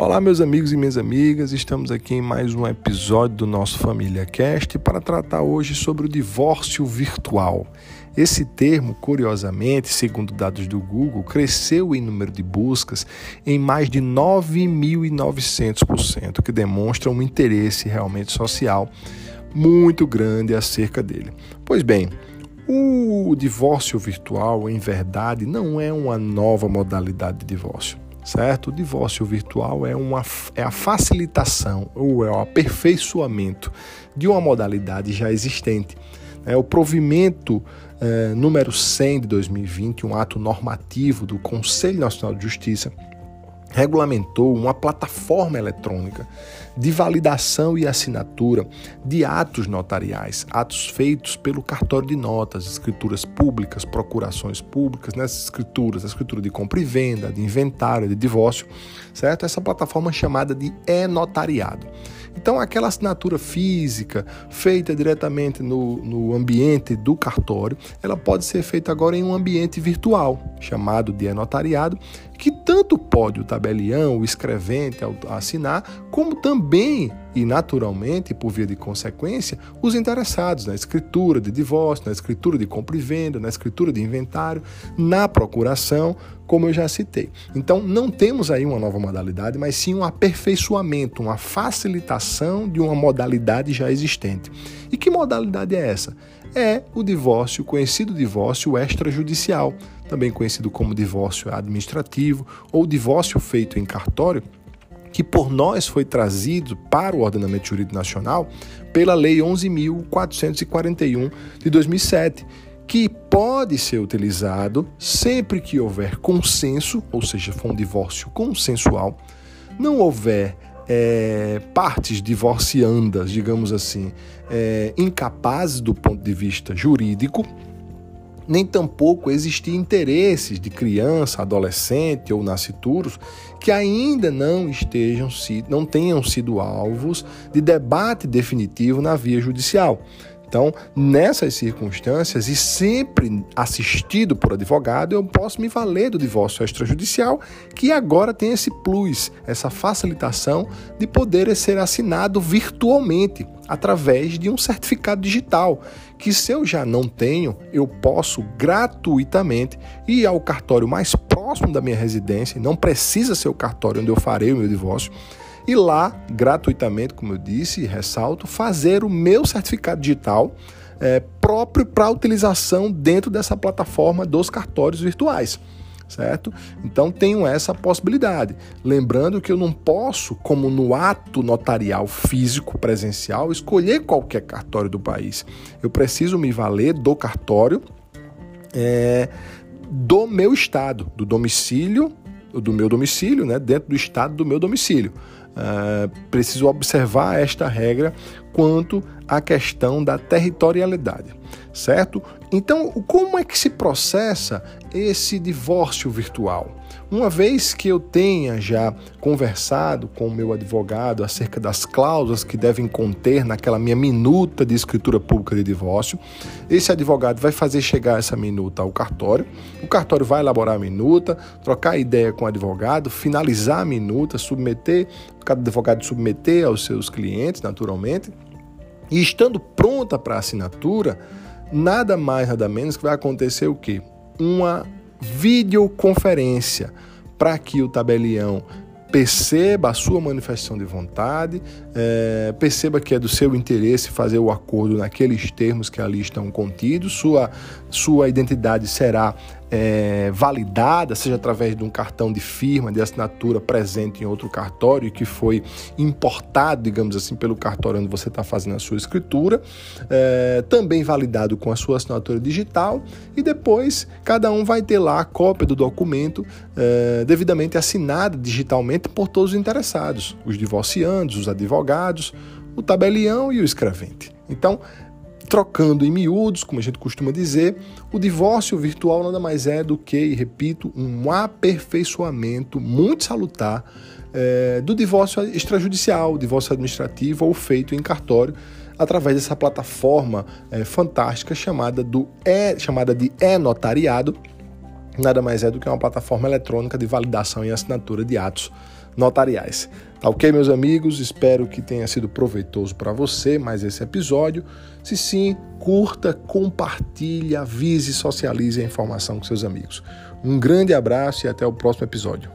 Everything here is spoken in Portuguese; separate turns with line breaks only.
Olá, meus amigos e minhas amigas, estamos aqui em mais um episódio do nosso Família Cast para tratar hoje sobre o divórcio virtual. Esse termo, curiosamente, segundo dados do Google, cresceu em número de buscas em mais de 9.900%, que demonstra um interesse realmente social muito grande acerca dele. Pois bem, o divórcio virtual, em verdade, não é uma nova modalidade de divórcio certo? O divórcio virtual é, uma, é a facilitação ou é o aperfeiçoamento de uma modalidade já existente. É o provimento é, número 100 de 2020, um ato normativo do Conselho Nacional de Justiça, regulamentou uma plataforma eletrônica de validação e assinatura de atos notariais, atos feitos pelo cartório de notas, escrituras públicas, procurações públicas, nessas escrituras, a escritura de compra e venda, de inventário, de divórcio, certo? Essa plataforma é chamada de e-notariado. Então, aquela assinatura física feita diretamente no, no ambiente do cartório, ela pode ser feita agora em um ambiente virtual, chamado de e-notariado, que tanto pode o tabelião, o escrevente assinar, como também e naturalmente, por via de consequência, os interessados na escritura de divórcio, na escritura de compra e venda, na escritura de inventário, na procuração, como eu já citei. Então, não temos aí uma nova modalidade, mas sim um aperfeiçoamento, uma facilitação de uma modalidade já existente. E que modalidade é essa? É o divórcio, conhecido divórcio extrajudicial também conhecido como divórcio administrativo ou divórcio feito em cartório, que por nós foi trazido para o ordenamento jurídico nacional pela Lei 11.441 de 2007, que pode ser utilizado sempre que houver consenso, ou seja, for um divórcio consensual, não houver é, partes divorciandas, digamos assim, é, incapazes do ponto de vista jurídico, nem tampouco existir interesses de criança, adolescente ou nascituros que ainda não estejam não tenham sido alvos de debate definitivo na via judicial. Então, nessas circunstâncias e sempre assistido por advogado, eu posso me valer do divórcio extrajudicial, que agora tem esse plus, essa facilitação de poder ser assinado virtualmente através de um certificado digital, que se eu já não tenho, eu posso gratuitamente ir ao cartório mais próximo da minha residência, não precisa ser o cartório onde eu farei o meu divórcio e lá, gratuitamente, como eu disse e ressalto, fazer o meu certificado digital é, próprio para utilização dentro dessa plataforma dos cartórios virtuais. Certo? Então tenho essa possibilidade. Lembrando que eu não posso, como no ato notarial físico presencial, escolher qualquer cartório do país. Eu preciso me valer do cartório é, do meu estado, do domicílio, do meu domicílio, né, dentro do estado do meu domicílio. Uh, preciso observar esta regra quanto à questão da territorialidade, certo? Então, como é que se processa esse divórcio virtual? Uma vez que eu tenha já conversado com o meu advogado acerca das cláusulas que devem conter naquela minha minuta de escritura pública de divórcio, esse advogado vai fazer chegar essa minuta ao cartório, o cartório vai elaborar a minuta, trocar ideia com o advogado, finalizar a minuta, submeter, cada advogado submeter aos seus clientes, naturalmente, e estando pronta para assinatura, nada mais, nada menos que vai acontecer o quê? Uma videoconferência para que o tabelião perceba a sua manifestação de vontade, é, perceba que é do seu interesse fazer o acordo naqueles termos que ali estão contidos, sua, sua identidade será é, validada, seja através de um cartão de firma, de assinatura presente em outro cartório e que foi importado, digamos assim, pelo cartório onde você está fazendo a sua escritura, é, também validado com a sua assinatura digital e depois cada um vai ter lá a cópia do documento é, devidamente assinada digitalmente por todos os interessados, os divorciandos, os advogados, o tabelião e o escrevente. Então, Trocando em miúdos, como a gente costuma dizer, o divórcio virtual nada mais é do que, e repito, um aperfeiçoamento muito salutar é, do divórcio extrajudicial, divórcio administrativo ou feito em cartório, através dessa plataforma é, fantástica chamada, do e, chamada de e-notariado, nada mais é do que uma plataforma eletrônica de validação e assinatura de atos notariais. Ok, meus amigos? Espero que tenha sido proveitoso para você mais esse episódio. Se sim, curta, compartilhe, avise, socialize a informação com seus amigos. Um grande abraço e até o próximo episódio.